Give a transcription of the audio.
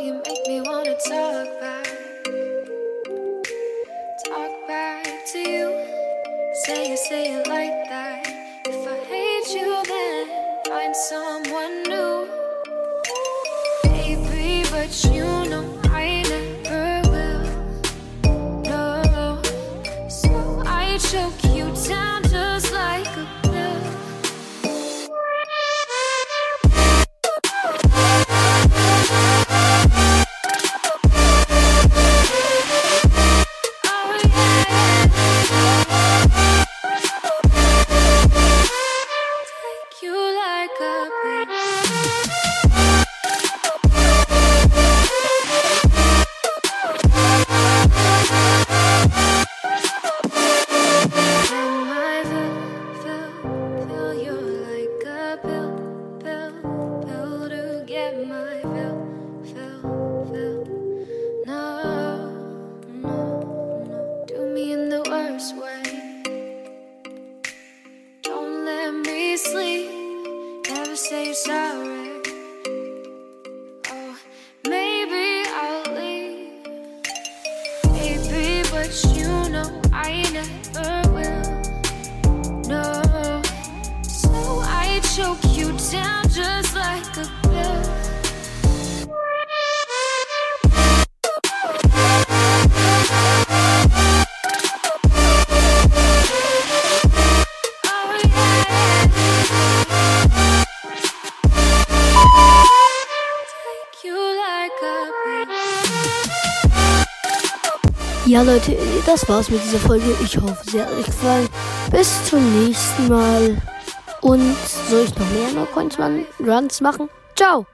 you make me wanna talk back. Talk back to you. Say you say it like that. If I hate you, then find someone new. Baby, but you know I never will. No, so I choke you. But you know I never will. Ja, Leute, das war's mit dieser Folge. Ich hoffe, sie hat euch gefallen. Bis zum nächsten Mal. Und soll ich noch mehr No Coins Runs machen? Ciao!